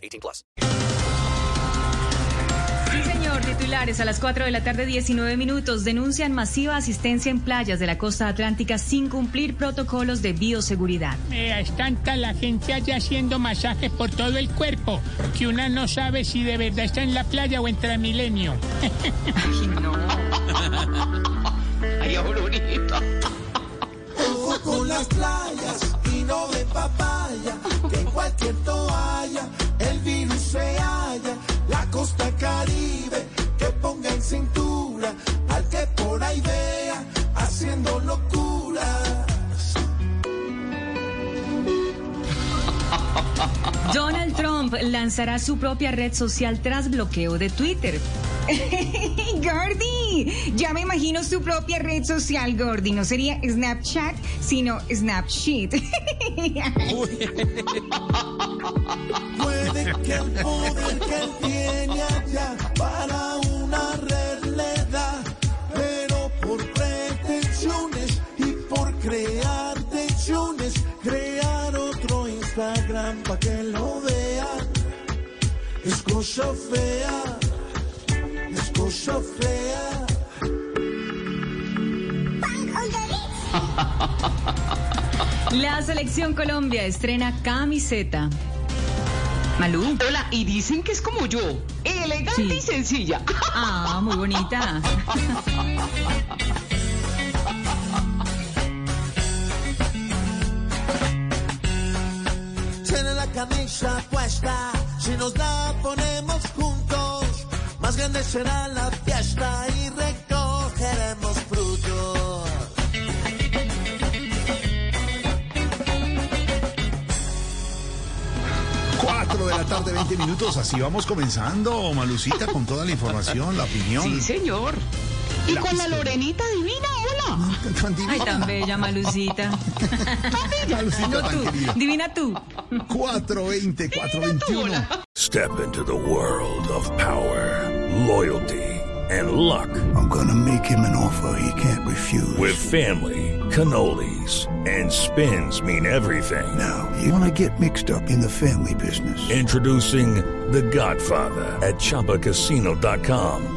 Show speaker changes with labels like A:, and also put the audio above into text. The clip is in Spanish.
A: 18 plus.
B: Sí, señor. Titulares a las 4 de la tarde, 19 minutos. Denuncian masiva asistencia en playas de la costa atlántica sin cumplir protocolos de bioseguridad.
C: Eh, es tanta la gente allá haciendo masajes por todo el cuerpo que una no sabe si de verdad está en la playa o en Transmilenio.
D: Ay, bonito.
E: Ojo con las playas caribe que ponga en cintura
B: Trump lanzará su propia red social tras bloqueo de Twitter. Gordy, ya me imagino su propia red social, Gordy. No sería Snapchat, sino Snapshit.
E: Puede que el poder que él tiene allá para una red le da, pero por pretensiones y por crear tensiones, crear otro Instagram para que lo vean. Es cosa fea, es cosa fea.
B: La selección Colombia estrena camiseta. Malú.
D: Hola, y dicen que es como yo, elegante
B: Sí.
D: y sencilla.
B: Ah, muy bonita.
E: Tiene la camisa puesta, si nos la ponemos juntos, más grande será la fiesta y recogeremos frutos.
F: Cuatro de la tarde, 20 minutos. Así vamos comenzando, Malucita, con toda la información, la opinión.
D: Sí, señor. Y con la. Lorenita divina, hola.
F: Tan divina.
B: Ay, tan bella, Malucita.
F: Malucita,
B: No
F: tan
B: tú,
F: querida.
B: divina tú.
F: 420, 421.
G: Step into the world of power, loyalty, and luck.
H: I'm gonna make him an offer he can't refuse.
G: With family, cannolis, and spins mean everything.
H: now, you wanna get mixed up in the family business.
G: Introducing The Godfather at ChumbaCasino.com.